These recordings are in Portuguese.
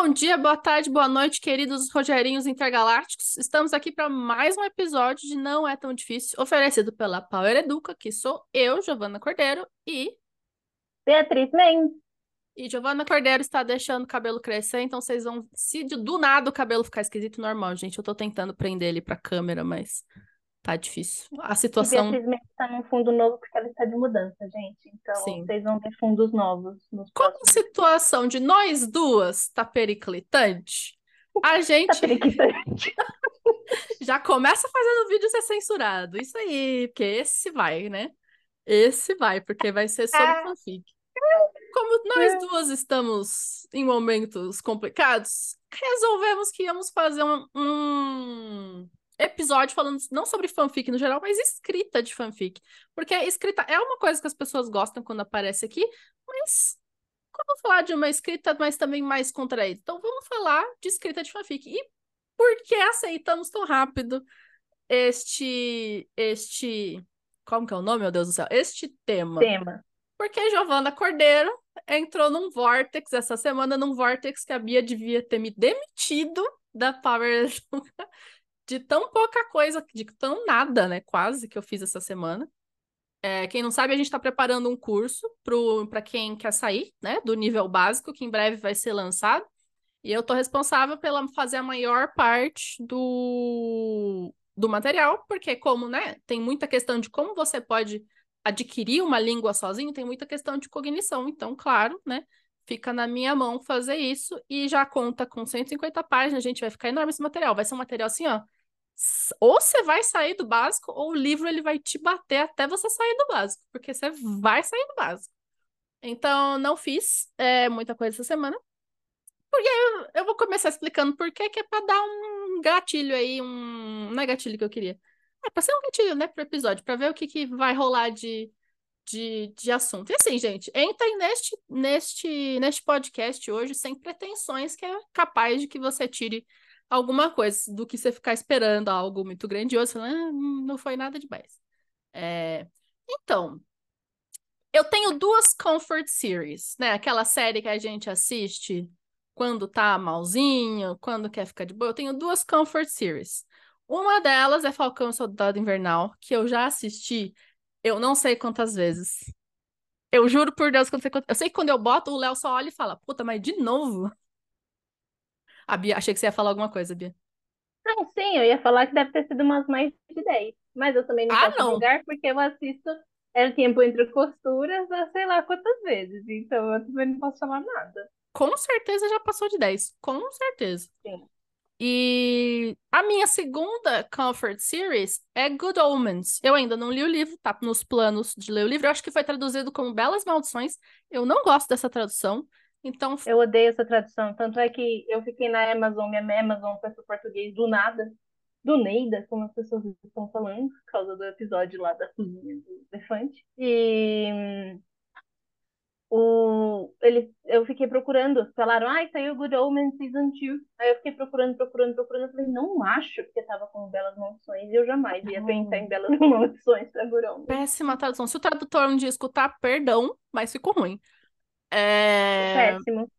Bom dia, boa tarde, boa noite, queridos Rogerinhos Intergalácticos. Estamos aqui para mais um episódio de Não É Tão Difícil, oferecido pela Power Educa, que sou eu, Giovana Cordeiro, e. Beatriz Mendes. E Giovana Cordeiro está deixando o cabelo crescer, então vocês vão. Se do nada o cabelo ficar esquisito, normal, gente. Eu tô tentando prender ele pra câmera, mas tá difícil. A situação. E está num fundo novo porque ela está de mudança, gente. Então Sim. vocês vão ter fundos novos nos Como a próximos. situação de nós duas tá periclitante, a Tá gente periquitante. já começa fazendo vídeo ser censurado. Isso aí, porque esse vai, né? Esse vai, porque vai ser sobre Ah. fanfic. Como nós duas estamos em momentos complicados, resolvemos que íamos fazer um, um episódio falando não sobre fanfic no geral, mas escrita de fanfic. Porque escrita é uma coisa que as pessoas gostam quando aparece aqui, mas vamos falar de uma escrita, mas também mais contraída. Então vamos falar de escrita de fanfic. E por que aceitamos tão rápido este este como que é o nome, meu Deus do céu? Este tema. Tema. Porque Giovana Cordeiro entrou num vortex essa semana, num vortex que a Bia devia ter me demitido da Power de tão pouca coisa, de tão nada, né? Quase que eu fiz essa semana. É, quem não sabe, a gente está preparando um curso para quem quer sair, né? Do nível básico, que em breve vai ser lançado. E eu tô responsável pela fazer a maior parte do, do material, porque como, né, tem muita questão de como você pode adquirir uma língua sozinho, tem muita questão de cognição. Então, claro, né, fica na minha mão fazer isso e já conta com 150 páginas, gente, vai ficar enorme esse material. Vai ser um material assim, ó, ou você vai sair do básico, ou o livro ele vai te bater até você sair do básico, porque você vai sair do básico. Então, não fiz é, muita coisa essa semana. Eu vou começar explicando por que que é pra dar um gatilho aí, um... Não é gatilho que eu queria. É pra ser um gatilho, né, pro episódio, pra ver o que que vai rolar de, de, de assunto. E assim, gente, entrem neste, neste, neste podcast hoje sem pretensões que é capaz de que você tire alguma coisa do que você ficar esperando algo muito grandioso, ah, não foi nada demais. É... Então, eu tenho duas comfort series, né? Aquela série que a gente assiste quando tá malzinho, quando quer ficar de boa. Eu tenho duas comfort series. Uma delas é Falcão Soldado Invernal, que eu já assisti, eu não sei quantas vezes. Eu juro por Deus que eu não sei quantas. Eu sei que quando eu boto, o Léo só olha e fala, puta, mas de novo? A Bia, achei que você ia falar alguma coisa, Bia. Não, sim, eu ia falar que deve ter sido umas mais de 10. Mas eu também não Ah, posso não. julgar porque eu assisto É Tempo Entre Costuras há sei lá quantas vezes. Então eu também não posso falar nada. Com certeza já passou de 10. Com certeza. Sim. E a minha segunda comfort series é Good Omens. Eu ainda não li o livro, tá nos planos de ler o livro. Eu acho que foi traduzido como Belas Maldições. Eu não gosto dessa tradução. Então, Eu odeio essa tradução. Tanto é que eu fiquei na Amazon, minha Amazon foi pro português do nada. Do Neida, como as pessoas estão falando, por causa do episódio lá da cozinha do elefante. E hum, o, eles, eu fiquei procurando, falaram, ai, saiu Good Omens Season 2. Aí eu fiquei procurando, procurando, procurando. Eu falei, não acho que tava com Belas Maldições. E eu jamais ia pensar em Belas Maldições pra Good Omens. péssima tradução. Se o tradutor um dia escutar, perdão, mas ficou ruim. É... Péssimo.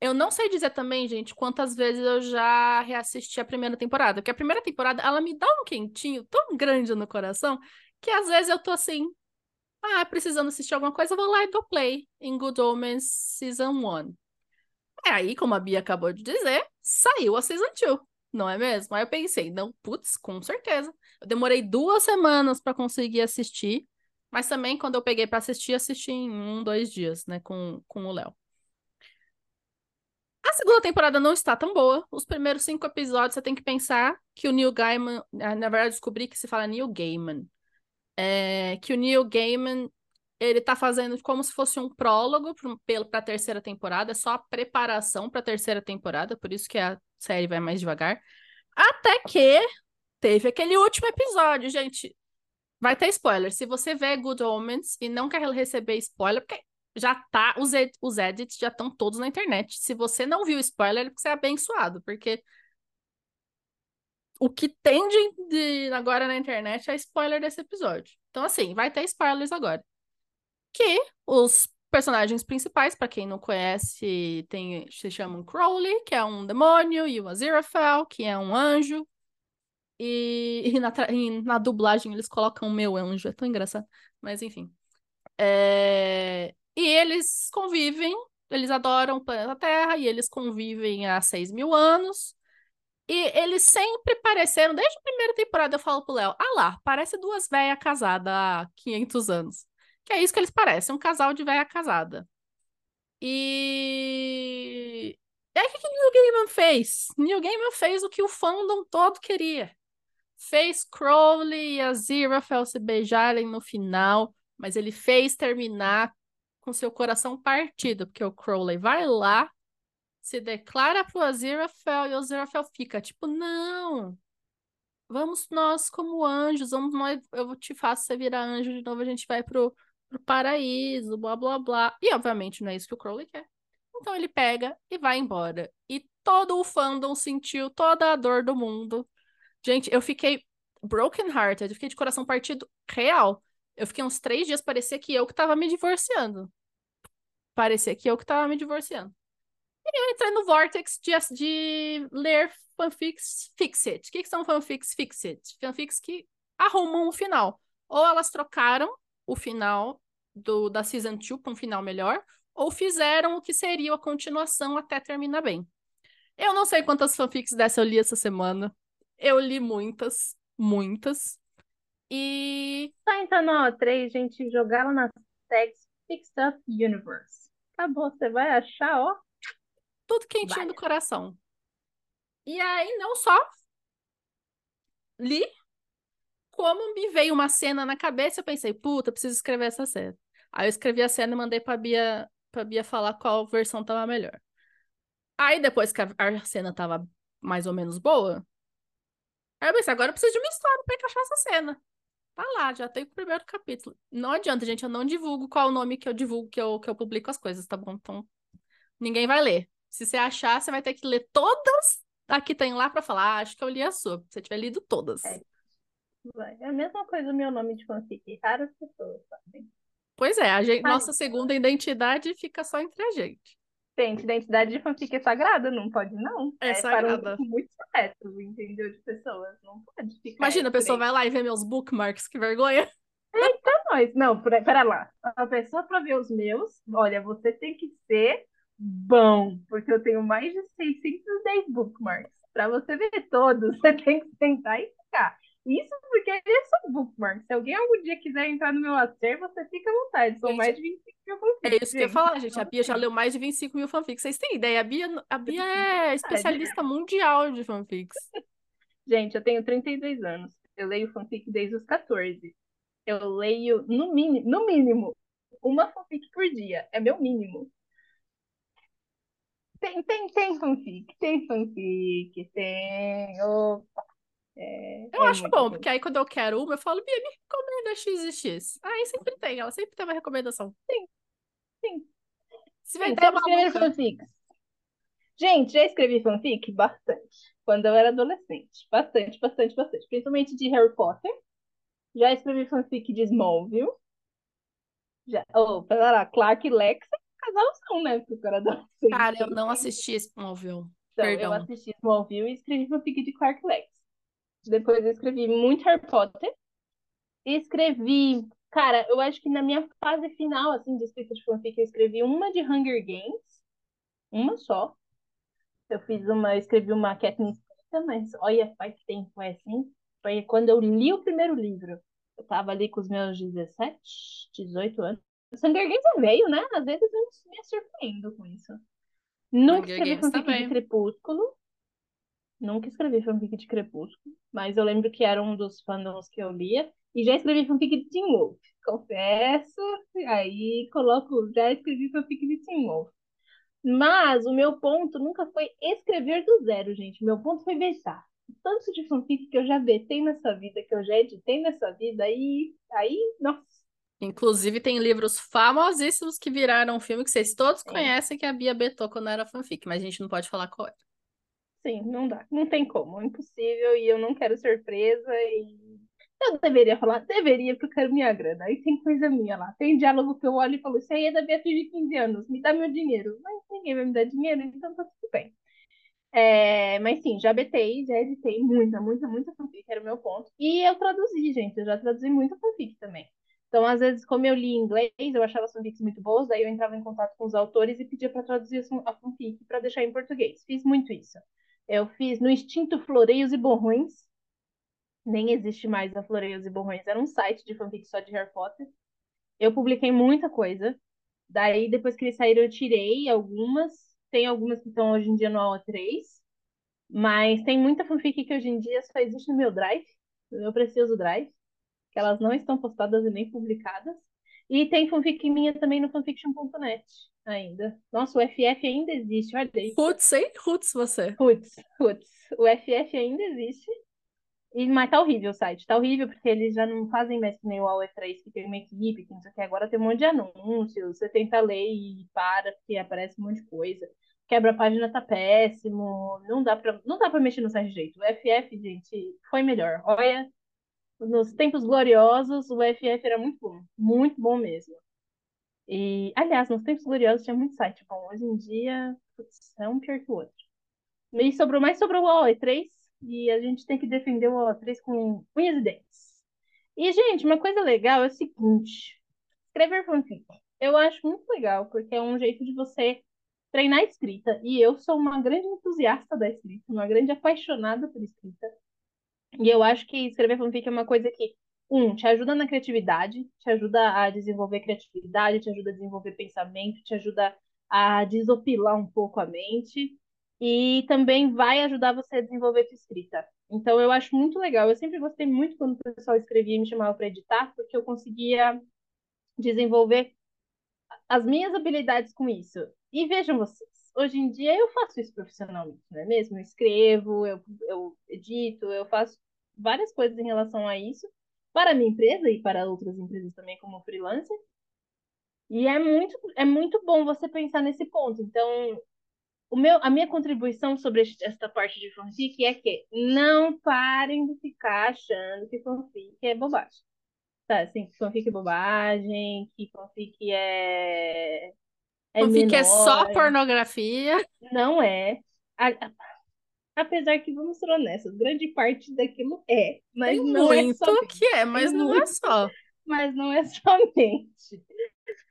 Eu não sei dizer também, gente, quantas vezes eu já reassisti a primeira temporada. Porque a primeira temporada, ela me dá um quentinho tão grande no coração que às vezes eu tô assim, ah, precisando assistir alguma coisa, eu vou lá e dou play em Good Omens Season 1. É aí, como a Bia acabou de dizer, saiu a Season 2, não é mesmo? Aí eu pensei, não, putz, com certeza. Eu demorei duas semanas pra conseguir assistir, mas também quando eu peguei pra assistir, assisti em um, dois dias, né, com, com o Léo. A segunda temporada não está tão boa. Os primeiros cinco episódios você tem que pensar que o Neil Gaiman. ah, Na verdade, descobri que se fala Neil Gaiman. É, que o Neil Gaiman ele tá fazendo como se fosse um prólogo para a terceira temporada, é só a preparação para a terceira temporada, por isso que a série vai mais devagar. Até que teve aquele último episódio, gente. Vai ter spoiler. Se você vê Good Omens e não quer receber spoiler, porque já tá, os, ed- os edits já estão todos na internet. Se você não viu spoiler, é você é abençoado, porque o que tem de, de agora na internet é spoiler desse episódio. Então, assim, vai ter spoilers agora. Que os personagens principais, para quem não conhece, tem, se chamam Crowley, que é um demônio, e o Aziraphale, que é um anjo. E, e, na, e na, dublagem eles colocam meu anjo, é tão engraçado. Mas enfim. É... E eles convivem, eles adoram o planeta Terra, e eles convivem há 6 mil anos. E eles sempre pareceram, desde a primeira temporada eu falo pro Léo, ah lá, parece duas velhas casadas há 500 anos. Que é isso que eles parecem, um casal de velha casada. E... E aí, o que, que Neil Gaiman fez? Neil Gaiman fez o que o fandom todo queria. Fez Crowley e Aziraphale se beijarem no final, mas ele fez terminar com seu coração partido, porque o Crowley vai lá, se declara pro Aziraphale e o Aziraphale fica tipo, não, vamos nós como anjos, vamos nós, eu te faço você virar anjo de novo, a gente vai pro, pro paraíso, blá blá blá. E obviamente não é isso que o Crowley quer. Então ele pega e vai embora. E todo o fandom sentiu toda a dor do mundo. Gente, eu fiquei broken hearted, eu fiquei de coração partido real. Eu fiquei uns três dias, parecia que eu que tava me divorciando. Parecia que eu que tava me divorciando. E eu entrei no vortex de, de ler fanfics fixed. O que, que são fanfics fixed? Fanfics que arrumam o final. Ou elas trocaram o final do, da Season 2 para um final melhor, ou fizeram o que seria a continuação até terminar bem. Eu não sei quantas fanfics dessa eu li essa semana. Eu li muitas, muitas. E. Tá, então, ó, três, gente, jogar lá nas tags Fixed Up Universe. Acabou, você vai achar, ó. Tudo quentinho do coração. E aí, não só li, como me veio uma cena na cabeça, eu pensei, puta, preciso escrever essa cena. Aí eu escrevi a cena e mandei pra Bia, pra Bia falar qual versão tava melhor. Aí depois que a, a cena tava mais ou menos boa, aí eu pensei, agora eu preciso de uma história pra encaixar essa cena. Tá lá, já tem o primeiro capítulo. Não adianta, gente, eu não divulgo qual o nome que eu divulgo, que eu, que eu publico as coisas, tá bom? Então, ninguém vai ler. Se você achar, você vai ter que ler todas a que tem lá pra falar, ah, acho que eu li a sua. Se você tiver lido todas. É. É a mesma coisa o meu nome de fanfic. Raras pessoas sabem. Pois é, a gente, nossa segunda identidade fica só entre a gente. Gente, identidade de fanfic é sagrada, não pode não. É, é sagrada. Um muito seleto, entendeu? De pessoas, não pode ficar. Imagina, a pessoa vai lá e vê meus bookmarks, que vergonha. Eita, nós. Não, pera lá. A pessoa para ver os meus, olha, você tem que ser bom, porque eu tenho mais de 610 bookmarks. Para você ver todos, você tem que sentar e ficar. Isso porque é só bookmark. Se alguém algum dia quiser entrar no meu acervo, você fica à vontade. São gente, mais de 25 mil fanfics. É isso que eu ia falar, gente. A Bia já leu mais de 25 mil fanfics. Vocês têm ideia? A Bia, a Bia é especialista mundial de fanfics. Gente, eu tenho 32 anos. Eu leio fanfic desde os 14. Eu leio, no, mínimo, no mínimo, uma fanfic por dia. É meu mínimo. Tem, tem, tem fanfic, tem fanfic, tem. Opa. É, eu é acho bom, porque aí quando eu quero uma, eu falo, Bia, me recomenda X e X. Aí sempre tem, ela sempre tem uma recomendação. Sim, sim. Se vai ter uma fanfics. Gente, já escrevi fanfic? Bastante. Quando eu era adolescente. Bastante, bastante, bastante. Principalmente de Harry Potter. Já escrevi fanfic de Smallville. Já, oh, pera lá, Clark e Lex casalzão, né? Porque eu era adolescente. Cara, eu não assisti Smallville. Então, Perdão. eu assisti Smallville e escrevi fanfic de Clark e Lex. Depois eu escrevi muito Harry Potter. E escrevi, cara, eu acho que na minha fase final, assim, de escrita de fanfic, eu escrevi uma de Hunger Games. Uma só. Eu fiz uma, eu escrevi uma Katniss mas olha, faz tempo, é assim. Foi quando eu li o primeiro livro. Eu tava ali com os meus 17, 18 anos. Hunger Games é meio, né? Às vezes eu me surpreendo com isso. Nunca Hunger escrevi fanfic de Crepúsculo. Nunca escrevi fanfic de Crepúsculo, mas eu lembro que era um dos fandoms que eu lia. E já escrevi fanfic de Teen Wolf, confesso. Aí coloco, já escrevi fanfic de Teen Wolf. Mas o meu ponto nunca foi escrever do zero, gente. Meu ponto foi vetar. Tanto de fanfic que eu já vetei nessa vida, que eu já editei nessa vida, aí, aí, nossa. Inclusive, tem livros famosíssimos que viraram filme que vocês todos é. conhecem que a Bia betou quando era fanfic, mas a gente não pode falar qual é. Sim, não dá. Não tem como. É impossível e eu não quero surpresa. E Eu deveria falar, deveria, porque eu quero minha grana. Aí tem coisa minha lá. Tem diálogo que eu olho e falo, isso aí é da Beatriz de 15 anos, me dá meu dinheiro. Mas ninguém vai me dar dinheiro, então tá tudo bem. É, mas sim, já betei, já editei muita, muita, muita fanfic, era o meu ponto. E eu traduzi, gente, eu já traduzi muita fanfic também. Então, às vezes, como eu li em inglês, eu achava as fanfics muito boas, daí eu entrava em contato com os autores e pedia para traduzir a fanfic para deixar em português. Fiz muito isso. Eu fiz no Instinto Floreios e Borrões. Nem existe mais a Floreios e Borrões, era um site de fanfic só de Harry Potter. Eu publiquei muita coisa. Daí, depois que eles saíram, eu tirei algumas. Tem algumas que estão hoje em dia no AO3. Mas tem muita fanfic que hoje em dia só existe no meu Drive, no meu precioso Drive que elas não estão postadas e nem publicadas. E tem fanfic minha também no fanfiction.net ainda. Nossa, o FF ainda existe, olha aí. Roots, hein? Roots você. Roots, Roots. O FF ainda existe. E, mas tá horrível o site. Tá horrível porque eles já não fazem mais que nem o AUE3, que tem uma equipe, que não sei o que. Agora tem um monte de anúncios. Você tenta ler e para, porque aparece um monte de coisa. Quebra a página tá péssimo. Não dá pra, não dá pra mexer no site jeito. O FF, gente, foi melhor. Olha, nos tempos gloriosos, o FF era muito bom. Muito bom mesmo. E, aliás, nos tempos gloriosos tinha muito site bom. Hoje em dia, putz, é um pior que o outro. E sobrou mais sobrou o AOE3 e a gente tem que defender o AOE3 com unhas e dentes. E, gente, uma coisa legal é o seguinte: escrever fanfic. Eu acho muito legal, porque é um jeito de você treinar a escrita. E eu sou uma grande entusiasta da escrita, uma grande apaixonada por escrita. E eu acho que escrever fanfic é uma coisa que, um, te ajuda na criatividade, te ajuda a desenvolver criatividade, te ajuda a desenvolver pensamento, te ajuda a desopilar um pouco a mente e também vai ajudar você a desenvolver sua escrita. Então eu acho muito legal. Eu sempre gostei muito quando o pessoal escrevia e me chamava para editar, porque eu conseguia desenvolver as minhas habilidades com isso. E vejam vocês, hoje em dia eu faço isso profissionalmente, não é mesmo? Eu escrevo, eu, eu edito, eu faço várias coisas em relação a isso, para a minha empresa e para outras empresas também como freelancer. E é muito, é muito bom você pensar nesse ponto. Então, o meu, a minha contribuição sobre esta parte de fanfic é que não parem de ficar achando que fanfic é bobagem. Tá, assim, que fanfic é bobagem, que fanfic é. É fanfic menor. é só pornografia. Não é. A, a, Apesar que, vamos ser honestos, grande parte daquilo é. Mas Tem não é muito é somente. que é, mas Tem não muito, é só. Mas não é somente.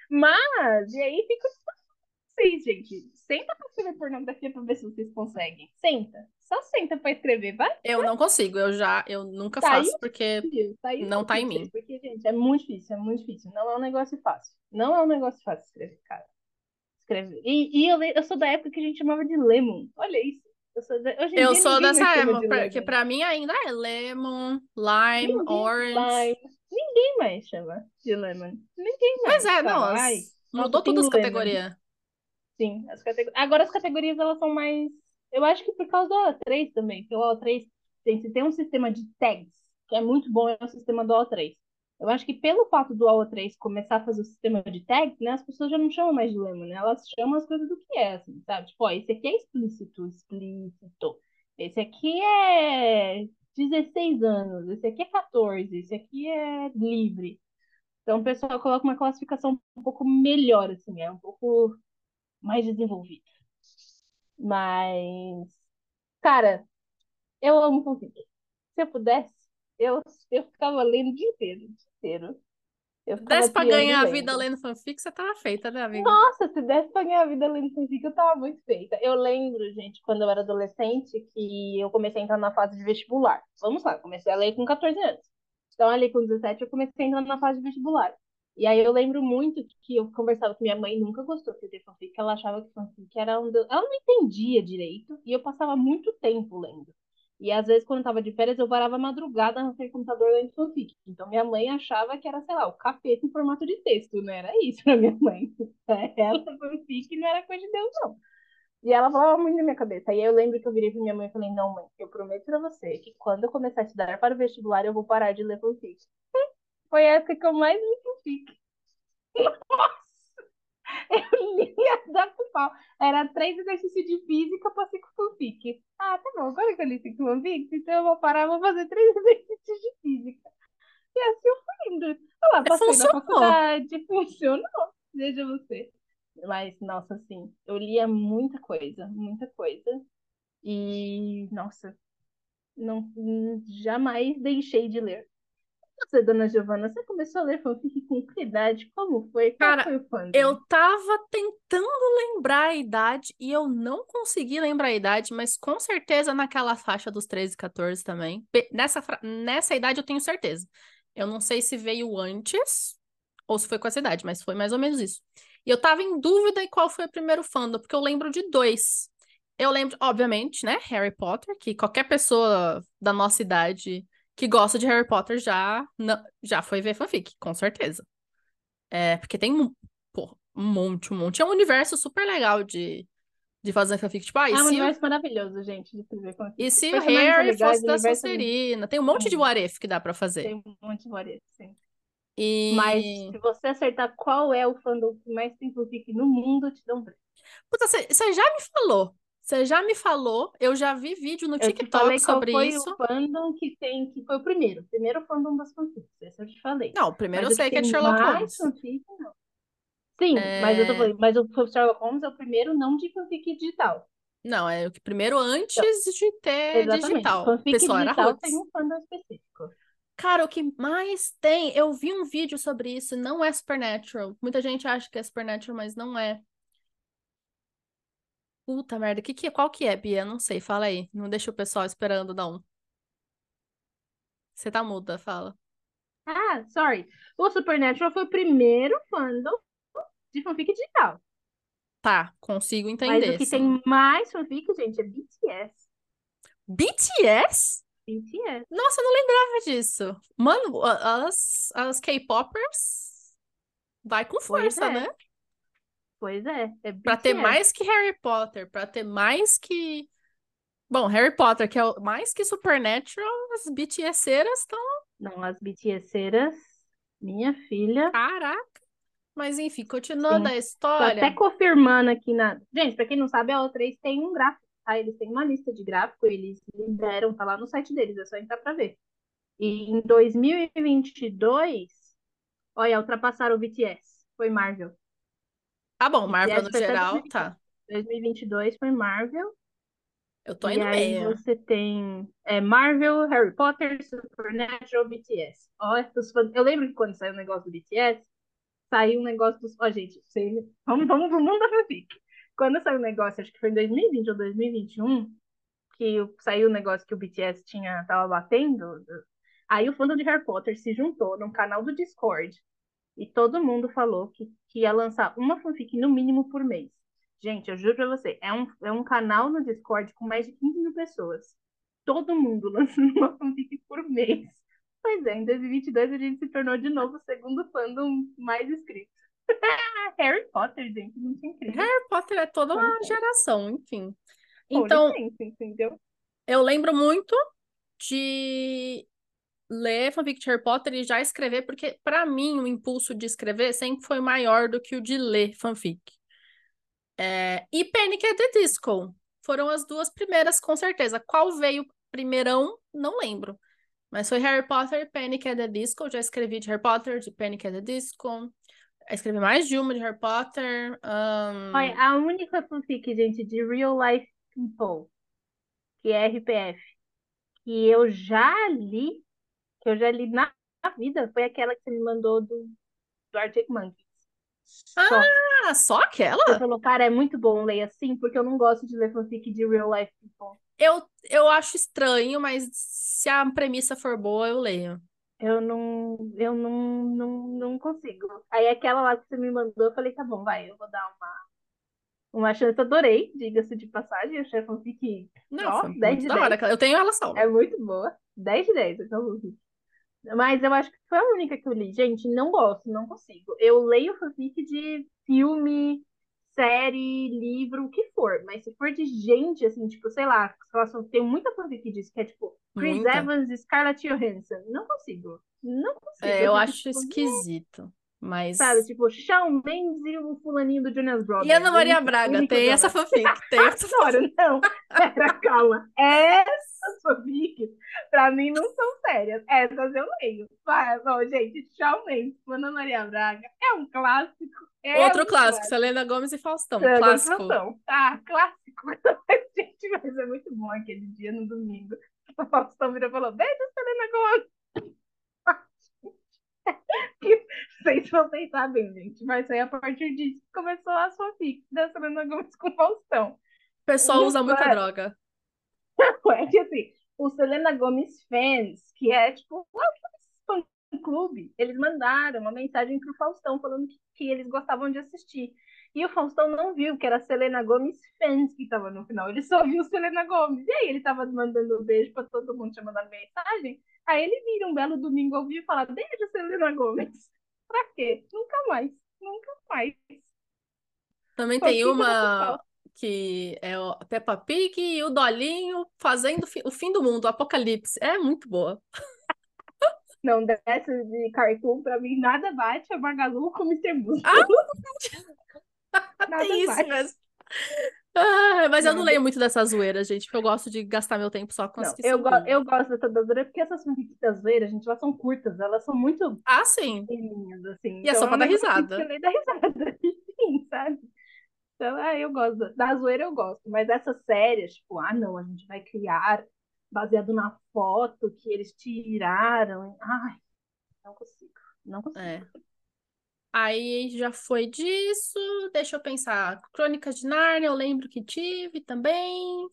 Mas, e aí fica assim, gente. Senta pra escrever pornografia pra ver se vocês conseguem. Senta. Só senta pra escrever, vai? Eu não consigo, eu já, eu nunca Tá faço porque Tá não tá em mim. Porque, gente, é muito difícil, é muito difícil. Não é um negócio fácil. Não é um negócio fácil escrever, cara. Escrever. E, e eu, eu sou da época que a gente chamava de lemon. Olha isso. Eu sou, da- Eu sou dessa época, porque pra mim ainda é lemon, lime, Ninguém, orange. Ninguém mais chama de lemon. Ninguém mais é, não, Ai, mudou todas as categorias. Sim, as categorias. Agora as categorias elas são mais. Eu acho que por causa do O3 também, porque o O3 tem, tem um sistema de tags, que é muito bom, é o sistema do O3. Eu acho que pelo fato do O3 começar a fazer o sistema de tags, né, as pessoas já não chamam mais de lemon, né? Elas chamam as coisas do que é, assim, sabe? Tipo, ó, esse aqui é explícito, explícito. Esse aqui é 16 anos, esse aqui é 14, esse aqui é livre. Então o pessoal coloca uma classificação um pouco melhor, assim, é um pouco mais desenvolvida. Mas, cara, eu amo fanfic. Se eu pudesse, eu, eu ficava lendo o dia inteiro, o dia inteiro. Eu Desse pra ganhar a vida lendo fanfic, você tava feita, né, amiga? Nossa, se desse pra ganhar a vida lendo fanfic, eu tava muito feita. Eu lembro, gente, quando eu era adolescente, que eu comecei a entrar na fase de vestibular. Vamos lá, comecei a ler com 14 anos. Então, ali com 17, eu comecei a entrar na fase de vestibular. E aí eu lembro muito que eu conversava com minha mãe, nunca gostou de ter fanfic, ela achava que fanfic era um... Ela não entendia direito, e eu passava muito tempo lendo. E às vezes, quando eu tava de férias, eu varava madrugada meu computador lendo fanfic. Então minha mãe achava que era, sei lá, o capeta em formato de texto, não era isso pra minha mãe. Ela, fanfic, não era coisa de Deus, não. E ela falava muito na minha cabeça. E aí eu lembro que eu virei pra minha mãe e falei, não, mãe, eu prometo pra você que quando eu começar a estudar para o vestibular, eu vou parar de ler fanfic. Foi a época que eu mais li fanfic. Nossa! Eu lia da pau. Era três exercícios de física para fanfic. Ah, tá bom, agora que eu li cinco fanfics, então eu vou parar, vou fazer três exercícios de física. E assim eu fui indo. Eu lá, passei Funcionou. na faculdade, funcionou. Veja você. Mas, nossa, assim, eu lia muita coisa, muita coisa. E, nossa, não, jamais deixei de ler. Você, dona Giovana, você começou a ler fanfic com que idade? Como foi? Qual Cara, foi o fandom? Eu tava tentando lembrar a idade e eu não consegui lembrar a idade, mas com certeza naquela faixa dos 13 e 14 também. Nessa, nessa idade eu tenho certeza. Eu não sei se veio antes ou se foi com essa idade, mas foi mais ou menos isso. E eu tava em dúvida em qual foi o primeiro fandom, porque eu lembro de dois. Eu lembro, obviamente, né, Harry Potter, que qualquer pessoa da nossa idade que gosta de Harry Potter já, não- já foi ver fanfic, com certeza. É, porque tem um, pô, um monte, um monte. É um universo super legal de, de fazer fanfic. Tipo, ah, É um universo maravilhoso, gente, de ver e se o Harry legais, fosse da é Sonserina? Tem um monte de Hum. what if que dá pra fazer. Tem um monte de variedade, sim. E... Mas se você acertar qual é o fandom que mais tem fanfic no mundo, te dou um prêmio. Puta, você já me falou. Você já me falou. Eu já vi vídeo no Eu TikTok sobre foi isso. o fandom que tem, que foi o primeiro. O primeiro fandom das fanfics. Esse eu te falei. Não, primeiro Mas eu o sei que é Sherlock mais Holmes. fanfic, não. Sim, mas eu tô É. falando, mas o Sherlock Holmes é o primeiro não de fanfic digital. Não, é o que primeiro antes de ter Exatamente. digital. O Fanfic pessoal era digital roots. tem um fandom específico. Cara, o que mais tem, eu vi um vídeo sobre isso, não é Supernatural. Muita gente acha que é Supernatural, mas não é. Puta merda, que que, qual que é, Bia? Não sei, fala aí. Não deixa o pessoal esperando, não. Você tá muda, fala. Ah, sorry. O Supernatural foi o primeiro fandom de fanfic digital. Tá, consigo Mas entender, o que sim. tem mais fanfic, gente, é BTS. BTS? BTS. Nossa, eu não lembrava disso. Mano, as, as K-popers vai com força, é. né? Pois é, é Pra ter mais que Harry Potter, pra ter mais que. Bom, Harry Potter, que é o- mais que Supernatural, as BTSeiras estão. Não, as BTSeiras, minha filha. Caraca! Mas enfim, continuando Sim. a Tô história. até confirmando aqui na. Gente, pra quem não sabe, a O3 tem um gráfico, tá? Eles têm uma lista de gráfico, eles liberam, tá lá no site deles, é só entrar pra ver. E em 2022, olha, ultrapassaram o BTS. Foi Marvel. Ah, bom, Marvel no geral, 2022. tá. 2022 foi Marvel. Eu tô E no aí você tem é, Marvel, Harry Potter, Supernatural, BTS. Ó, eu lembro que quando saiu o negócio do BTS, saiu um negócio dos. Ó, gente, você... vamos, vamos pro mundo da fanfic. Quando saiu o negócio, acho que foi em 2020 ou 2021, que saiu o negócio que o BTS tinha, tava batendo, aí o fandom de Harry Potter se juntou num canal do Discord e todo mundo falou que, que ia lançar uma fanfic no mínimo por mês. Gente, eu juro pra você, é um, é um canal no Discord com mais de 15 mil pessoas. Todo mundo lançando uma fanfic por mês. Pois é, em 2022 a gente se tornou de novo o segundo fandom mais inscrito. Harry Potter, gente, muito incrível. Harry Potter é toda uma é. geração, enfim. Então, licença, entendeu? eu lembro muito de ler fanfic de Harry Potter e já escrever, porque pra mim o impulso de escrever sempre foi maior do que o de ler fanfic. É, e Panic! at the Disco foram as duas primeiras, com certeza. Qual veio primeirão, não lembro. Mas foi Harry Potter e Panic! at the Disco. Já escrevi de Harry Potter, de Panic! at the Disco. Escrevi mais de uma de Harry Potter. ahn, Olha, a única fanfic, gente, de Real Life People, que é RPF, que eu já li, que eu já li na vida, foi aquela que você me mandou do, do Arctic Monkeys. Só. Ah, só aquela? Você falou, cara, é muito bom ler assim, porque eu não gosto de ler fanfic de Real Life People. Eu, eu acho estranho, mas se a premissa for boa, eu leio. Eu não, eu não, não, não consigo. Aí aquela lá que você me mandou, eu falei, tá bom, vai, eu vou dar uma, uma chance. Adorei, diga-se de passagem, achei a fanfic Ó, foi 10 muito de da hora. 10. aquela- Eu tenho ela salva. É muito boa. 10 de 10, essa fanfic. Mas eu acho que foi a única que eu li. Gente, não gosto, não consigo. Eu leio fanfic de filme, série, livro, o que for. Mas se for de gente, assim, tipo, sei lá, tem muita fanfic disso, que é tipo Chris Muita. Evans e Scarlett Johansson. Não consigo. Não consigo. É, eu fico, acho tipo, esquisito. Mas. Sabe, tipo, Shawn Mendes e o fulaninho do Jonas Brothers. E Ana Maria Braga, tem essa fanfic. Tem essa Adoro, não. Pera, calma. Essas fanfics, pra mim, não são sérias. Essas eu leio. Mas, ó, gente, Shawn Mendes, Ana Maria Braga, é um clássico. É Outro um clássico, Selena Gomes e Faustão. É, Clássico. Faustão. Ah, clássico. gente, mas é muito bom aquele dia no domingo. O Faustão virou e falou, beijo, Selena Gomes. Que Vocês vão pensar bem, gente. Mas aí, a partir disso, começou a fanfic da Selena Gomes com o Faustão. O pessoal Não usa muita droga. É que assim, o Selena Gomes fans, que é tipo um fã-clube, eles mandaram uma mensagem pro Faustão falando que, que eles gostavam de assistir. E o Faustão não viu que era Selena Gomes fans que tava no final. Ele só viu Selena Gomes. E aí ele tava mandando um beijo pra todo mundo, tinha mandado mensagem. Aí ele vira um belo domingo ao vivo e fala: Beijo, Selena Gomes. Pra quê? Nunca mais. Nunca mais. Também Só tem no uma que é o Peppa Pig e o Dolinho fazendo fi- o fim do mundo, o apocalipse. É muito boa. Não, dessas de cartoon, pra mim, nada bate a Magalu com o Mr. Músculo. nada Tem isso bate. mesmo. Ah, mas eu não leio muito dessas zoeiras, gente, porque eu gosto de gastar meu tempo só com as Não, que eu, go eu gosto dessa zoeira porque essas fanfics da zoeira, gente, elas são curtas, elas são muito Ah, sim. assim. E é só um pra dar risada. Lê da risada, sim, sabe? Então, ah, eu gosto. Da da zoeira eu gosto, mas essas séries, tipo, ah, não, a gente vai criar baseado na foto que eles tiraram. Ai, não consigo, não consigo. É. Aí já foi disso. Deixa eu pensar. Crônicas de Nárnia, eu lembro que tive também.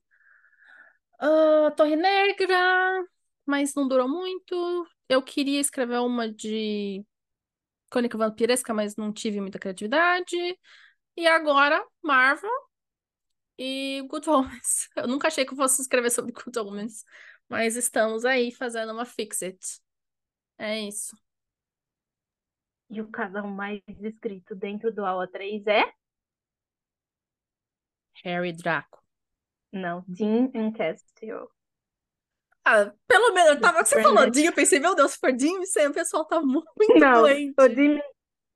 Ah, Torre Negra, mas não durou muito. Eu queria escrever uma de Crônica Vampiresca, mas não tive muita criatividade. E agora, Marvel e Good Omens. Eu nunca achei que eu fosse escrever sobre Good Omens, mas estamos aí fazendo uma Fix-It. É isso. E o casal mais escrito dentro do Aula 3 é? Harry Draco. Não, Dean and Castiel. Ah, pelo menos, eu tava, você Super falou. Dean, eu pensei, meu Deus, se for Dean, Sam, o pessoal tá muito Não, doente. o Dean,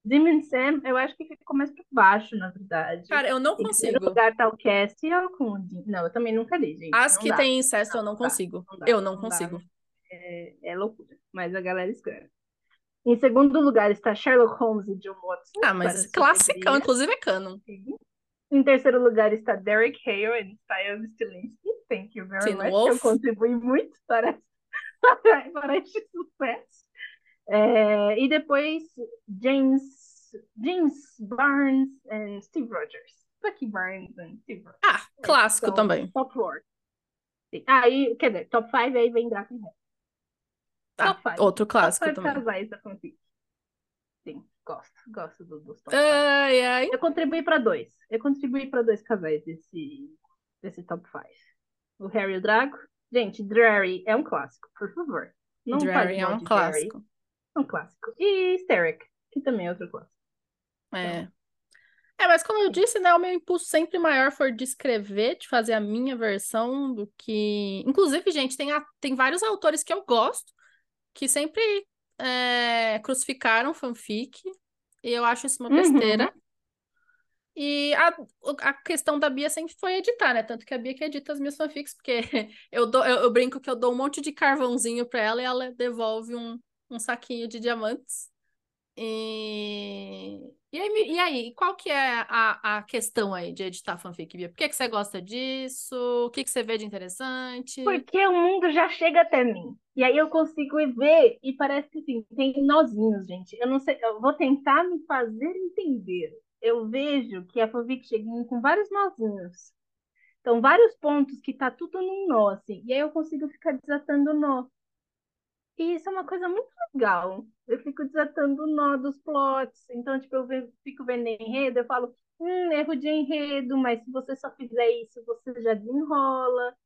Dean and Sam, eu acho que ficou mais pra baixo, na verdade. Cara, eu não consigo. lugar tá o Castiel com o Dean. Não, eu também nunca li, gente. As não que dá. tem incesto eu Não, não não dá, consigo. não dá, Eu não não dá, consigo. É, é loucura. Mas a galera escreve. Em segundo lugar está Sherlock Holmes e John Watson. Ah, mas classicão, inclusive é canon. Sim. Em terceiro lugar está Derek Hale e Style Stilinski. Thank you very Teen much. Wolf. Eu contribuí muito para, para este sucesso. É, e depois James, James Barnes e Steve Rogers. Bucky Barnes e Steve Rogers. Ah, clássico São também. Top 4. Aí, quer dizer, top 5 aí vem Draco e Harry. Ah, Top five. outro clássico 5 também. casais da fanfic. Sim, gosto. Gosto do- dos top 5. Ai, ai. Eu contribuí para dois. Eu contribuí para dois casais desse, desse top 5. O Harry e o Draco. Gente, Drarry é um clássico, por favor. Não Drarry fale é um clássico. É um clássico. E Steric, que também é outro clássico. É. É, mas como eu disse, né, o meu impulso sempre maior foi de escrever, de fazer a minha versão do que. Inclusive, gente, tem, a- tem vários autores que eu gosto que sempre é, crucificaram fanfic, e eu acho isso uma Uhum. besteira. E a, a questão da Bia sempre foi editar, né? Tanto que a Bia que edita as minhas fanfics, porque eu, dou, eu, eu brinco que eu dou um monte de carvãozinho pra ela e ela devolve um, um saquinho de diamantes. E, e aí, e aí, qual que é a, a questão aí de editar fanfic, Bia? Por que que você gosta disso? O que que você vê de interessante? Porque o mundo já chega até mim. E aí eu consigo ver e parece que assim, tem nozinhos, gente. Eu não sei, eu vou tentar me fazer entender. Eu vejo que a fanfic chega com vários nozinhos. Então, vários pontos que tá tudo num nó, assim. E aí eu consigo ficar desatando o nó. E isso é uma coisa muito legal. Eu fico desatando o nó dos plots. Então, tipo, eu fico vendo enredo, eu falo, hum, erro de enredo, mas se você só fizer isso, você já desenrola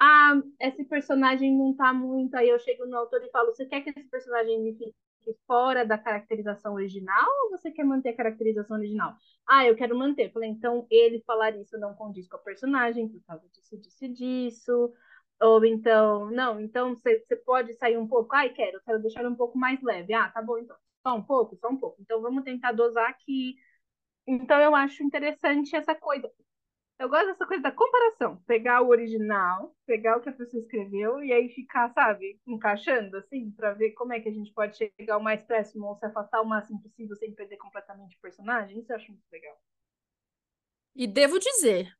ah, esse personagem não tá muito. Aí eu chego no autor e falo: você quer que esse personagem fique fora da caracterização original ou você quer manter a caracterização original? Ah, eu quero manter. Eu falei: então ele falar isso não condiz com a personagem por causa disso, disso disso. Ou então, não, então você pode sair um pouco. Ai, quero, quero deixar um pouco mais leve. Ah, tá bom então. Só um pouco, só um pouco. Então vamos tentar dosar aqui. Então eu acho interessante essa coisa. Eu gosto dessa coisa da comparação. Pegar o original, pegar o que a pessoa escreveu e aí ficar, sabe, encaixando assim, para ver como é que a gente pode chegar o mais próximo ou se afastar o máximo possível sem perder completamente o personagem. Isso eu acho muito legal. E devo dizer,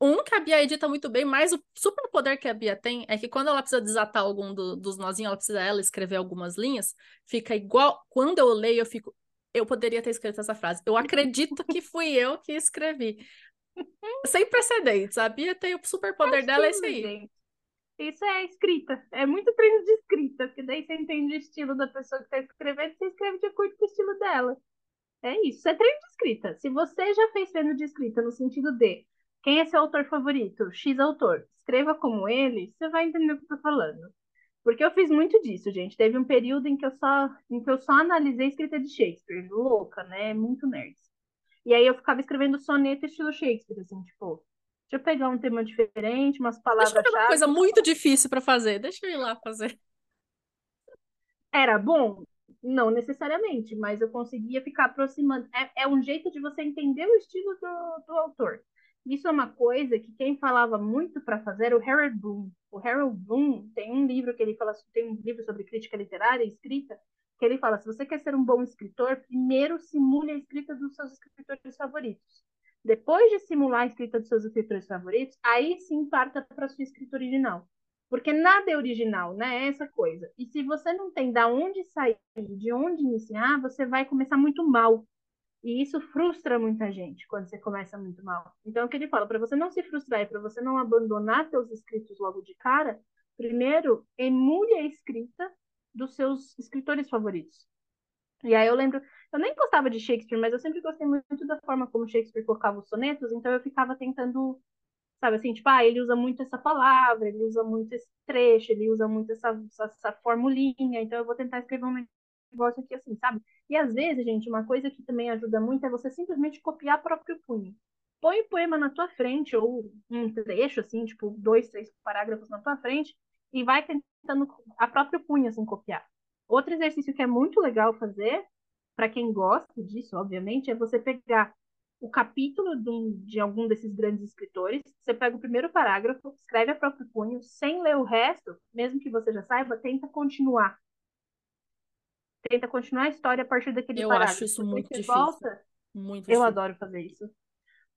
um que a Bia edita muito bem, mas o super poder que a Bia tem é que quando ela precisa desatar algum do, dos nozinhos, ela precisa ela escrever algumas linhas, fica igual. Quando eu leio, eu fico. Eu poderia ter escrito essa frase. Eu acredito que fui eu que escrevi. Sem precedentes. A Bia tem o super poder dela, é isso aí. Gente. Isso é escrita. É muito treino de escrita, porque daí você entende o estilo da pessoa que está escrevendo, você escreve de acordo com o estilo dela. É isso, é treino de escrita. Se você já fez treino de escrita no sentido de quem é seu autor favorito, X autor, escreva como ele, você vai entender o que eu tô falando. Porque eu fiz muito disso, gente. Teve um período em que eu só, em que eu só analisei escrita de Shakespeare, louca, né? Muito nerd. E aí eu ficava escrevendo soneto estilo Shakespeare, assim, tipo, deixa eu pegar um tema diferente, umas palavras-chave. Deixa eu uma coisa muito difícil para fazer, deixa eu ir lá fazer. Era bom? Não necessariamente, mas eu conseguia ficar aproximando. É, é um jeito de você entender o estilo do, do autor. Isso é uma coisa que quem falava muito para fazer era o Harold Bloom. O Harold Bloom tem um livro que ele fala, tem um livro sobre crítica literária e escrita, que ele fala: se você quer ser um bom escritor, primeiro simule a escrita dos seus escritores favoritos. Depois de simular a escrita dos seus escritores favoritos, aí sim parta para sua escrita original. Porque nada é original, né? É essa coisa. E se você não tem da onde sair, de onde iniciar, você vai começar muito mal. E isso frustra muita gente quando você começa muito mal. Então, é o que ele fala, para você não se frustrar e para você não abandonar seus escritos logo de cara, primeiro, emule a escrita dos seus escritores favoritos. E aí eu lembro, eu nem gostava de Shakespeare, mas eu sempre gostei muito da forma como Shakespeare colocava os sonetos, então eu ficava tentando sabe assim, tipo, ah, ele usa muito essa palavra, ele usa muito esse trecho, ele usa muito essa, essa, essa formulinha, então eu vou tentar escrever um negócio aqui assim, sabe? E às vezes, gente, uma coisa que também ajuda muito é você simplesmente copiar próprio punho. Põe o poema na tua frente, ou um trecho, assim, tipo, dois, três parágrafos na tua frente, e vai tentando a próprio punho, assim, copiar. Outro exercício que é muito legal fazer, para quem gosta disso, obviamente, é você pegar o capítulo de, de, algum desses grandes escritores, você pega o primeiro parágrafo, escreve a próprio punho, sem ler o resto, mesmo que você já saiba, tenta continuar. Tenta continuar a história a partir daquele eu parágrafo. Eu acho isso muito difícil. Volta, muito eu adoro fazer isso.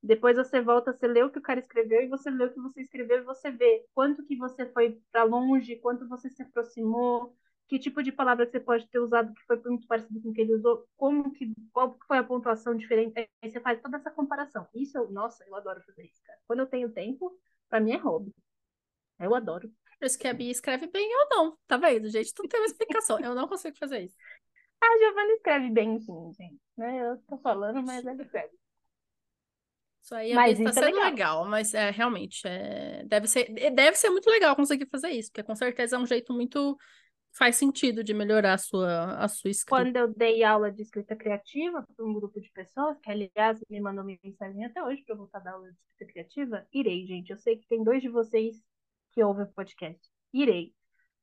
Depois você volta, você lê o que o cara escreveu e você lê o que você escreveu e você vê quanto que você foi para longe, quanto você se aproximou, que tipo de palavra que você pode ter usado que foi muito parecido com o que ele usou, como que, qual foi a pontuação diferente, aí você faz toda essa comparação. Isso, eu, nossa, eu adoro fazer isso, cara. Quando eu tenho tempo, para mim é hobby. Eu adoro. Por isso que a Bia escreve bem, eu não, tá vendo, gente? Tudo tem uma explicação, eu não consigo fazer isso. A Giovanna escreve bem, sim, gente. Né? Eu tô falando, mas ela escreve. Isso aí mas tá é sendo é legal. legal. mas é realmente é, deve ser deve ser muito legal conseguir fazer isso, porque com certeza é um jeito muito faz sentido de melhorar a sua, a sua escrita. Quando eu dei aula de escrita criativa para um grupo de pessoas, que aliás me mandou mensagem até hoje para eu voltar a dar aula de escrita criativa, irei, gente. Eu sei que tem dois de vocês que ouvem o podcast. Irei.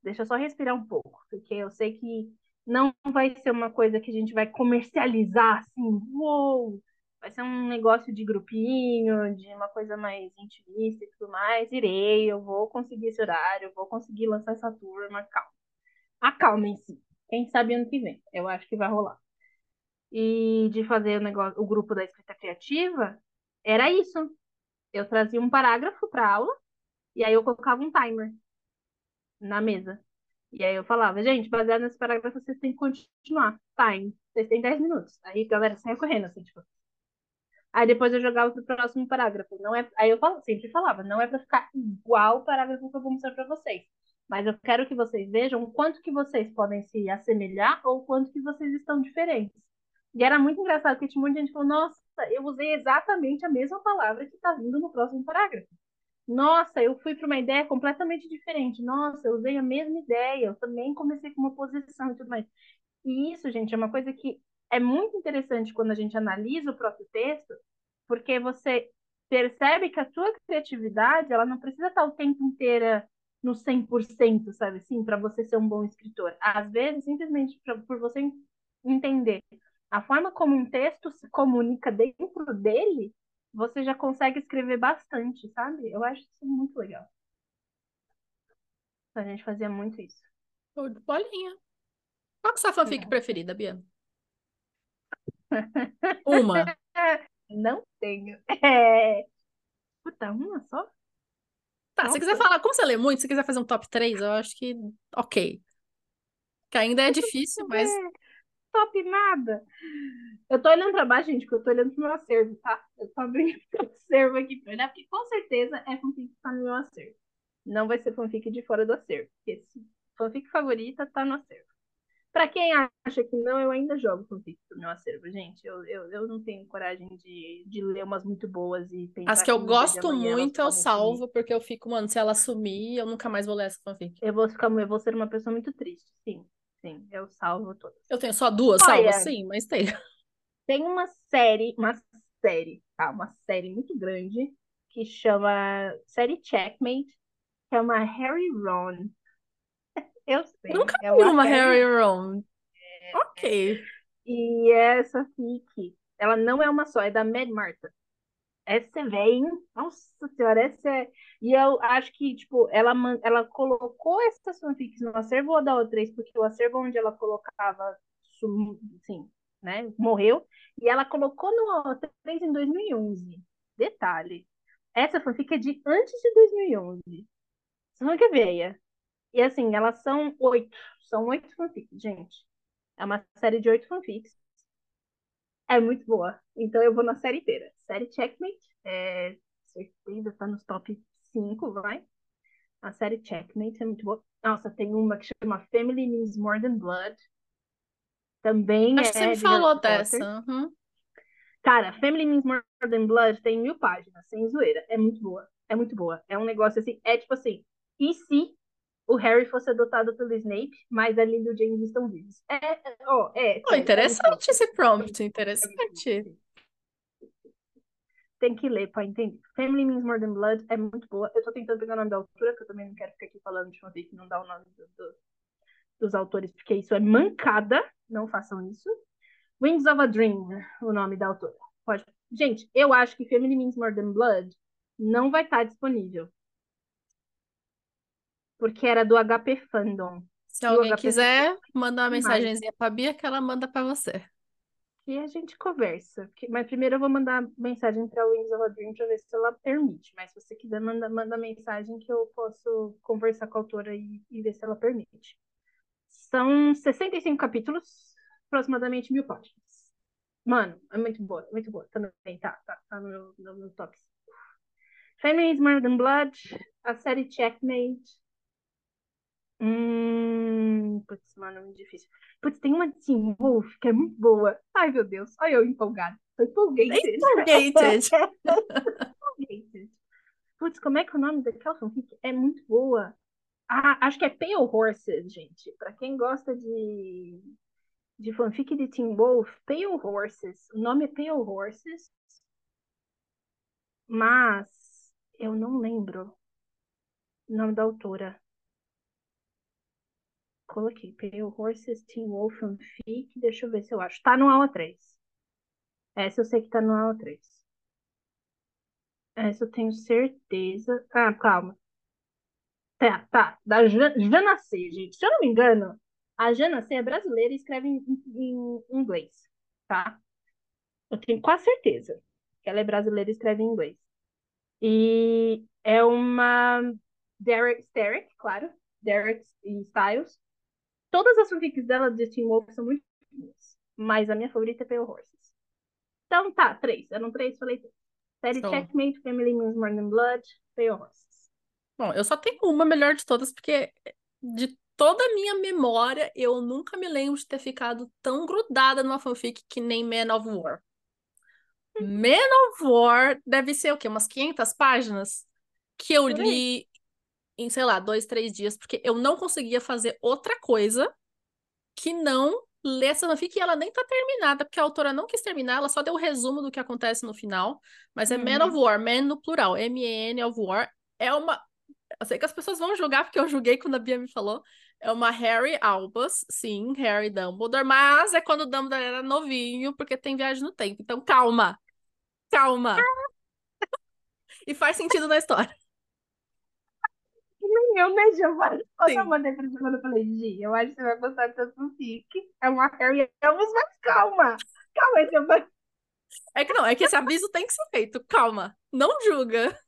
Deixa eu só respirar um pouco, porque eu sei que não vai ser uma coisa que a gente vai comercializar assim, uou! Vai ser um negócio de grupinho, de uma coisa mais intimista e tudo mais. Irei, eu vou conseguir esse horário, eu vou conseguir lançar essa turma, calma acalmem-se. Quem sabe ano que vem. Eu acho que vai rolar. E de fazer o negócio, o grupo da escrita criativa, era isso. Eu trazia um parágrafo para aula e aí eu colocava um timer na mesa. E aí eu falava, gente, baseado nesse parágrafo, vocês têm que continuar. Time. Vocês têm 10 minutos. Aí a galera saia correndo, assim, tipo. Aí depois eu jogava pro próximo parágrafo. Não é... Aí eu sempre falava, não é para ficar igual o parágrafo que eu vou mostrar para vocês mas eu quero que vocês vejam o quanto que vocês podem se assemelhar ou o quanto que vocês estão diferentes. E era muito engraçado, porque tinha muita gente que falou, nossa, eu usei exatamente a mesma palavra que está vindo no próximo parágrafo. Nossa, eu fui para uma ideia completamente diferente. Nossa, eu usei a mesma ideia, eu também comecei com uma posição e tudo mais. E isso, gente, é uma coisa que é muito interessante quando a gente analisa o próprio texto, porque você percebe que a tua criatividade, ela não precisa estar o tempo inteiro no 100%, sabe assim, para você ser um bom escritor. Às vezes, simplesmente pra, por você entender a forma como um texto se comunica dentro dele, você já consegue escrever bastante, sabe? Eu acho isso muito legal. A gente fazia muito isso. Show de bolinha. Qual que é a sua fanfic É. preferida, Bia? Uma. Não tenho. É... Puta, uma só? Tá, se Nossa. quiser falar, como você lê muito, se quiser fazer um top 3, eu acho que ok. Que ainda é difícil, mas top nada. Eu tô olhando pra baixo, gente, porque eu tô olhando pro meu acervo, tá? Eu tô abrindo o acervo aqui pra olhar, porque com certeza é fanfic que tá no meu acervo. Não vai ser fanfic de fora do acervo, porque se fanfic favorita tá no acervo. Pra quem acha que não, eu ainda jogo fanfic do meu acervo, gente. Eu, eu, eu não tenho coragem de, de ler umas muito boas e pensar as que eu gosto muito eu salvo, porque eu fico, mano, se ela sumir, eu nunca mais vou ler essa fanfic. Eu vou ficar, eu vou ser uma pessoa muito triste. Sim, sim, eu salvo todas. Eu tenho só duas Olha. salvas, sim, mas tem. Tem uma série, uma série, tá? Uma série muito grande que chama série Checkmate, que é uma Harry Ron. Eu sei. Nunca é vi uma Harry e Ron. Ok. E essa fic, ela não é uma só, é da Mad Marta. Essa é hein? Nossa senhora, essa é. E eu acho que, tipo, ela, ela colocou essas fanfics no acervo da O3, porque o acervo onde ela colocava, sum... sim, né? Morreu. E ela colocou no O3 em 2011. Detalhe. Essa fanfic é de antes de 2011. Você não que veia. E assim, elas são oito. São oito fanfics, gente. É uma série de oito fanfics. É muito boa. Então eu vou na série inteira. Série Checkmate. É, certeza tá nos top 5, vai. A série Checkmate é muito boa. Nossa, tem uma que chama Family Means More Than Blood. Também Acho que você é me falou dessa. uhum. Cara, Family Means More Than Blood tem mil páginas, sem zoeira. É muito boa. É muito boa. É um negócio assim. É tipo assim. E se o Harry fosse adotado pelo Snape, mas a Lily e o James estão vivos? É, é, ó, é. Sério, é bom. interessante esse prompt, É interessante. Tem que ler pra entender. Family Means More Than Blood é muito boa. Eu tô tentando pegar o nome da autora, que eu também não quero ficar aqui falando de fanfic que não dá o nome do- do- dos autores, porque isso é mancada. Não façam isso. Wings of a Dream, o nome da autora. Pode. Gente, eu acho que Family Means More Than Blood não vai estar disponível. Porque era do HP Fandom. Se alguém HP quiser, manda uma mensagenzinha pra Bia que ela manda pra você. E a gente conversa. Mas primeiro eu vou mandar mensagem para a Dream para ver se ela permite. Mas se você quiser, manda, manda mensagem que eu posso conversar com a autora e, e ver se ela permite. São 65 capítulos, aproximadamente mil páginas. Mano, é muito boa, muito boa. Também tá, tá, tá no meu, no meu top. Family is More Than Blood, a série Checkmate. Hum, putz, mano, muito difícil. Putz, tem uma Teen Wolf que é muito boa. Ai, meu Deus, olha eu empolgada. Tô empolgated. Empolgated. Empolgated. Putz, como é que é o nome daquela fanfic? É muito boa. Ah, acho que é Pale Horses, gente. Pra quem gosta de, de fanfic de Teen Wolf, Pale Horses. O nome é Pale Horses. Mas eu não lembro o nome da autora. Coloquei Pale Horses, Teen Wolf fanfic. Deixa eu ver se eu acho. Tá no aula 3. Essa eu sei que tá no aula 3. Essa eu tenho certeza. Ah, calma. Tá, tá. Da Ja- Jana C, gente. Se eu não me engano, a Jana C é brasileira e escreve em, em- inglês, tá? Eu tenho quase certeza que ela é brasileira e escreve em inglês. E é uma Derek, Derek, claro. Derek Styles. Todas as fanfics dela de Teen Wolf são muito boas. Mas a minha favorita é Pale Horses. Então tá, três. Eram três, falei três. Série Show. Checkmate, Family Means More Than Blood, Pale Horses. Bom, eu só tenho uma melhor de todas, porque de toda a minha memória, eu nunca me lembro de ter ficado tão grudada numa fanfic que nem Man of War. Man of War deve ser o quê? Umas 500 páginas? Que eu li em, sei lá, dois, três dias, porque eu não conseguia fazer outra coisa que não ler essa fanfic e ela nem tá terminada, porque a autora não quis terminar, ela só deu o resumo do que acontece no final, mas é Man Uhum. of War, Man no plural, M-E-N of War, é uma... Eu sei que as pessoas vão julgar, porque eu julguei quando a Bia me falou, É uma Harry Albus, sim, Harry Dumbledore, mas é quando o Dumbledore era novinho, porque tem viagem no tempo. Então, calma. Calma. e faz sentido na história. Eu, né, Giovanni? Quando eu mandei pra falei, Gi, eu acho que você vai gostar dessa fanfic. É uma Harry Elvis, mas calma. Calma, Giovanni. É que não, é que esse aviso tem que ser feito. Calma. Não julga.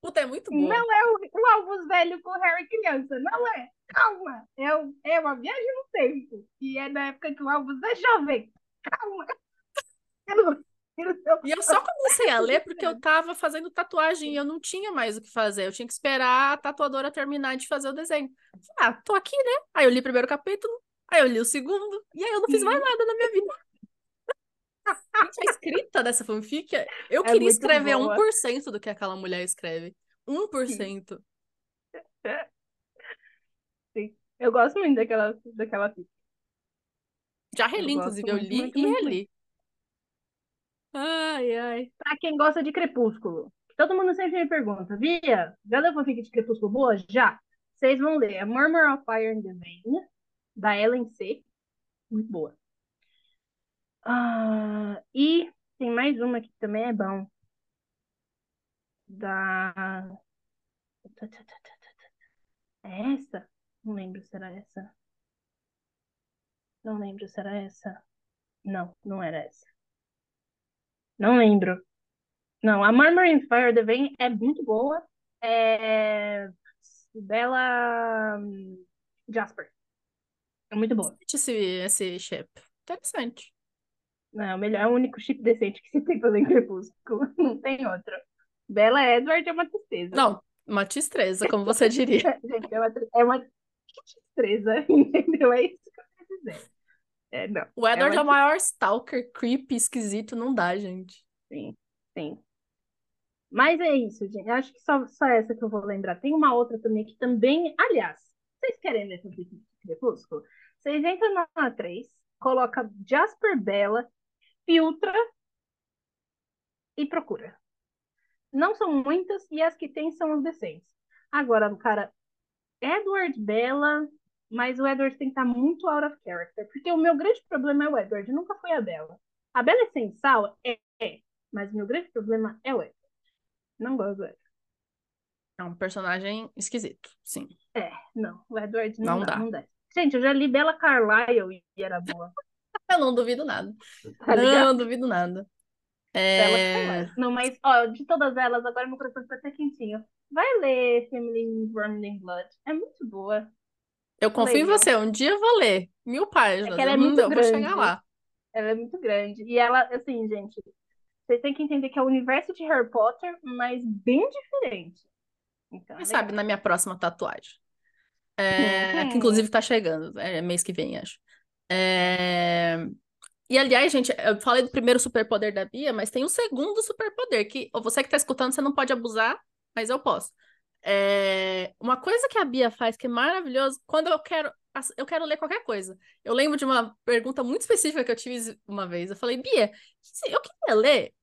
Puta, é muito boa. Não é o, o Albus velho com o Harry criança. Não é. Calma. É, o- é uma viagem no tempo. E é na época que o Albus é jovem. Calma. Eu não- E eu só comecei a ler porque eu tava fazendo tatuagem e eu não tinha mais o que fazer. Eu tinha que esperar a tatuadora terminar de fazer o desenho. Ah, tô aqui, né? Aí eu li o primeiro capítulo, aí eu li o segundo, e aí eu não fiz mais nada na minha vida. Gente, a escrita dessa fanfic, eu É queria escrever boa. 1% do que aquela mulher escreve. 1%. Eu gosto muito daquela, daquela fic. Já reli, Eu inclusive, eu li muito, e muito, reli. Ai, ai. Pra quem gosta de Crepúsculo, todo mundo sempre me pergunta, Via, já leu fanfic de Crepúsculo boa? Já. Vocês vão ler a Murmur of Fire and the Vein, da Ellen C. Muito boa. Ah, e tem mais uma que também é bom. Da. É essa? Não lembro se era essa. Não lembro se era essa. Não, não era essa. Não lembro. Não, a Murmur in Fire the Vein é muito boa. É dela hum, Jasper. É muito boa. Esse, esse chip. Interessante. Não, é o melhor, é o único chip decente que se tem pra ler Crepúsculo. Não tem outro. Bella Edward é uma tristeza. Não, uma tristeza, como você diria. Gente, é uma, é uma tristeza, entendeu? É isso que eu quero dizer. É, não. O Edward é, uma o maior stalker, creepy, esquisito, não dá, gente. Sim, sim. Mas é isso, gente. Acho que só, só essa que eu vou lembrar. Tem uma outra também que também. Aliás, vocês querem ver sobre Crepúsculo? Vocês entram na A3, coloca Jasper Bella, filtra e procura. Não são muitas e as que tem são as decentes. Agora, cara, Edward Bella, mas o Edward tem que estar muito out of character, porque o meu grande problema é o Edward, nunca foi a Bella. A Bella é sem sal? É, é. Mas o meu grande problema é o Edward. Não gosto do Edward. É um personagem esquisito, sim. É, não. O Edward não, Não dá, dá. não dá. Gente, eu já li Bella Carlyle e era boa. Eu não duvido nada. Tá? Não duvido nada. É... Não, mas, ó, de todas elas, agora meu coração tá até quentinho. Vai ler Family Vermin Blood. É muito boa. Eu confio em você. Um dia eu vou ler. Mil páginas. É ela é muito eu vou chegar grande. lá. Ela é muito grande. E ela, assim, gente, vocês têm que entender que é o universo de Harry Potter, mas bem diferente. Então, é Quem legal. sabe na minha próxima tatuagem. É, Uhum. Que inclusive tá chegando. É mês que vem, acho. É, E aliás, gente, eu falei do primeiro superpoder da Bia, mas tem um segundo superpoder que você que tá escutando, você não pode abusar, mas eu posso. É, Uma coisa que a Bia faz que é maravilhoso, quando eu quero, eu quero ler qualquer coisa. Eu lembro de uma pergunta muito específica que eu tive uma vez. Eu falei, Bia, eu queria ler.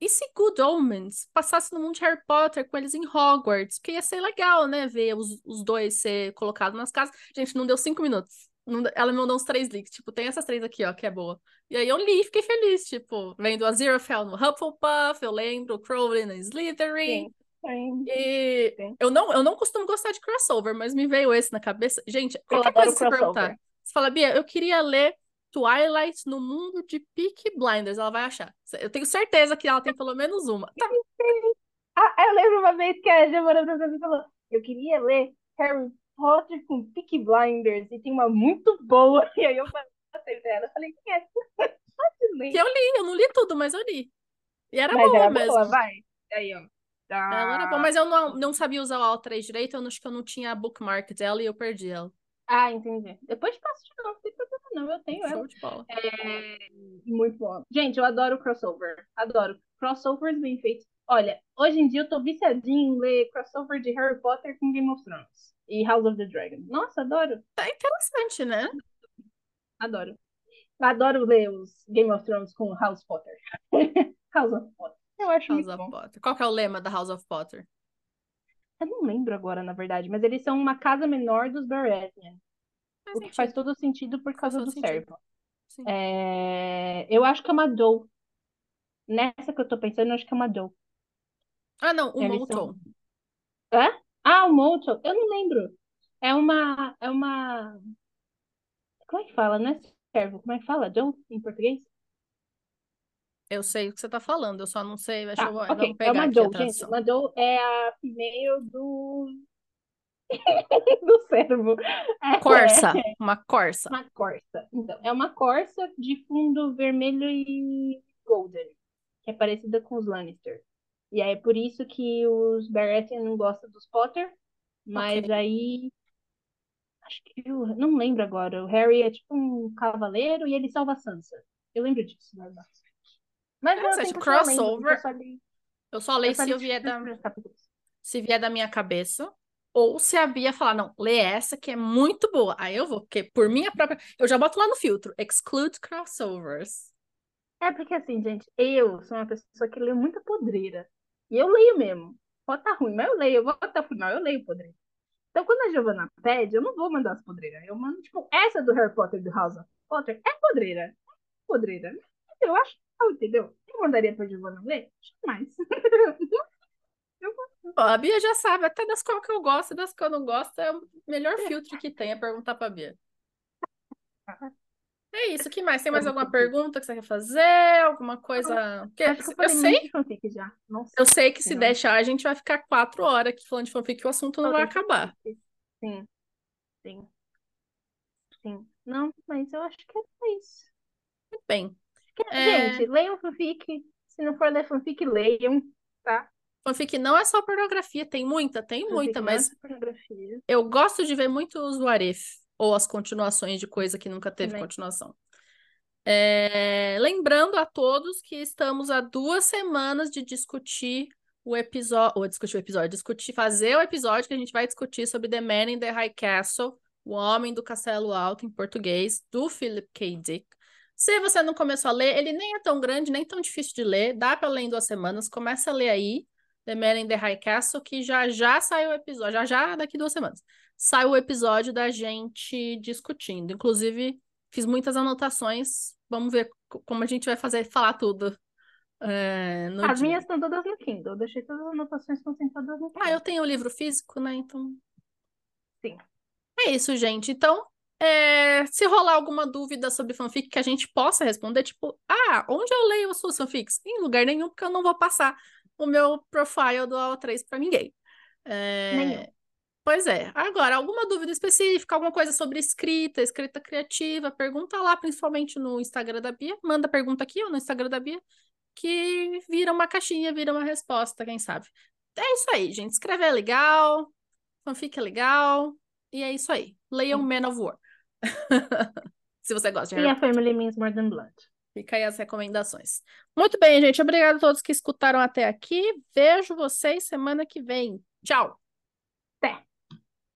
E se Good Omens passasse no mundo de Harry Potter com eles em Hogwarts? Porque ia ser legal, né? Ver os, os dois ser colocados nas casas. Gente, não deu cinco minutos. Não ela me mandou uns três links. Tipo, tem essas três aqui, ó, que é boa. E aí eu li e fiquei feliz. Tipo, vendo a Aziraphale no Hufflepuff, eu lembro o Crowley no Slytherin. Sim, sim. E Sim. eu não, eu não costumo gostar de crossover, mas me veio esse na cabeça. Gente, Eu qualquer adoro coisa que você perguntar. Você fala, Bia, eu queria ler Twilight no mundo de Peaky Blinders. Ela vai achar. Eu tenho certeza que ela tem pelo menos uma. Tá, Ah, eu lembro uma vez que a Giovanna Professor falou: eu queria ler Harry Potter com Peaky Blinders e tem uma muito boa. E aí eu passei pra ela, falei: quem é? Que eu li, eu não li tudo, mas eu li. E era Mas boa era mesmo. boa, vai. Aí, ó. Ela era Ah, boa, mas eu não, não sabia usar o Alt 3 direito, eu acho que eu não tinha a bookmark dela e eu perdi ela. Ah, entendi. Depois passo de novo, não tem problema não, eu tenho ela. Show de bola. É, muito bom. Gente, eu adoro crossover. Adoro. Crossovers bem feitos. Olha, hoje em dia eu tô viciadinha em ler crossover de Harry Potter com Game of Thrones e House of the Dragon. Nossa, adoro. Tá interessante, né? Adoro. Adoro ler os Game of Thrones com House Potter. House of Potter. Eu acho House muito of bom. Potter. Qual que é o lema da House of Potter? Eu não lembro agora, na verdade, mas eles são uma casa menor dos Baratheon. O que faz todo sentido por causa todo do sentido. servo. É, Eu acho que é uma Doe. Nessa que eu tô pensando, eu acho que é uma Doe. Ah, não, o Molton. são- Hã? Ah, o Molto, eu não lembro. É uma. É uma. Como é que fala? Não é servo. Como é que fala? Doe em português? Eu sei o que você tá falando, eu só não sei. Deixa Tá, eu, ok. vamos É pegar uma aqui gente. Uma é a female do. do servo. É, Corsa, uma corsa. Uma corsa. Então, é uma corsa de fundo vermelho e golden, que é parecida com os Lannister. E aí é por isso que os Baratheon não gostam dos Potter, mas Ok. aí acho que eu não lembro agora. O Harry é tipo um cavaleiro e ele salva a Sansa. Eu lembro disso, né? Mas continuar lendo, crossover. eu só li- Eu só leio eu só se eu vier os da, se vier da minha cabeça. Ou se a Bia falar, não, lê essa que é muito boa. Aí eu vou, porque por minha própria. Eu já boto lá no filtro. Exclude crossovers. É porque assim, gente, eu sou uma pessoa que lê muita podreira. E eu leio mesmo. Pode tá ruim, mas eu leio, eu vou até o final, eu leio podreira. Então, quando a Giovanna pede, eu não vou mandar as podreiras. Eu mando, tipo, essa do Harry Potter do House of Potter é podreira. É podreira. Eu acho, entendeu? Eu mandaria pra Giovanna ler? Jamais. Ó, a Bia já sabe, até das qual que eu gosto e das que eu não gosto, é o melhor filtro que tem, é perguntar pra Bia. É isso, que mais? Tem mais alguma pergunta que você quer fazer? Alguma coisa? Porque que eu eu sei, eu sei que se Não. deixar, a gente vai ficar quatro horas aqui falando de fanfic e o assunto não vai acabar. Sim. Sim. Sim. Não, mas eu acho que é isso. Muito bem. É. Gente, leiam fanfic. Se não for ler fanfic, leiam, tá? Fanfic não é só pornografia, tem muita, tem Fanfic muita, é mas pornografia. eu gosto de ver muito os what if, ou as continuações de coisa que nunca teve Também. continuação. É, Lembrando a todos que estamos há duas semanas de discutir o episódio, ou discutir o episódio, discutir, fazer o episódio que a gente vai discutir sobre The Man in the High Castle, o Homem do Castelo Alto em português, do Philip K. Dick. Se você não começou a ler, ele nem é tão grande, nem tão difícil de ler, dá para ler em duas semanas, começa a ler aí, The Man in the High Castle, que já já saiu o episódio, já já daqui duas semanas, sai o episódio da gente discutindo. Inclusive, fiz muitas anotações, vamos ver co- como a gente vai fazer, falar tudo é, As dia. minhas estão todas no Kindle. Eu deixei todas as anotações todas no Kindle. Ah, eu tenho o livro físico, né? Então. Sim. É isso, gente. Então, é, se rolar alguma dúvida sobre fanfic que a gente possa responder, tipo, ah, onde eu leio as suas fanfics? Em lugar nenhum, porque eu não vou passar o meu profile do AO3 para ninguém. É, Nenhum. Pois é. Agora, alguma dúvida específica, alguma coisa sobre escrita, escrita criativa, pergunta lá, principalmente no Instagram da Bia. Manda pergunta aqui ou no Instagram da Bia, que vira uma caixinha, vira uma resposta, quem sabe. É isso aí, gente. Escrever é legal, fanfic é legal, e é isso aí. Leiam. Man of War. Se você gosta de E Harry a Family Means More Than Blood. Fica aí as recomendações. Muito bem, gente. Obrigada a todos que escutaram até aqui. Vejo vocês semana que vem. Tchau!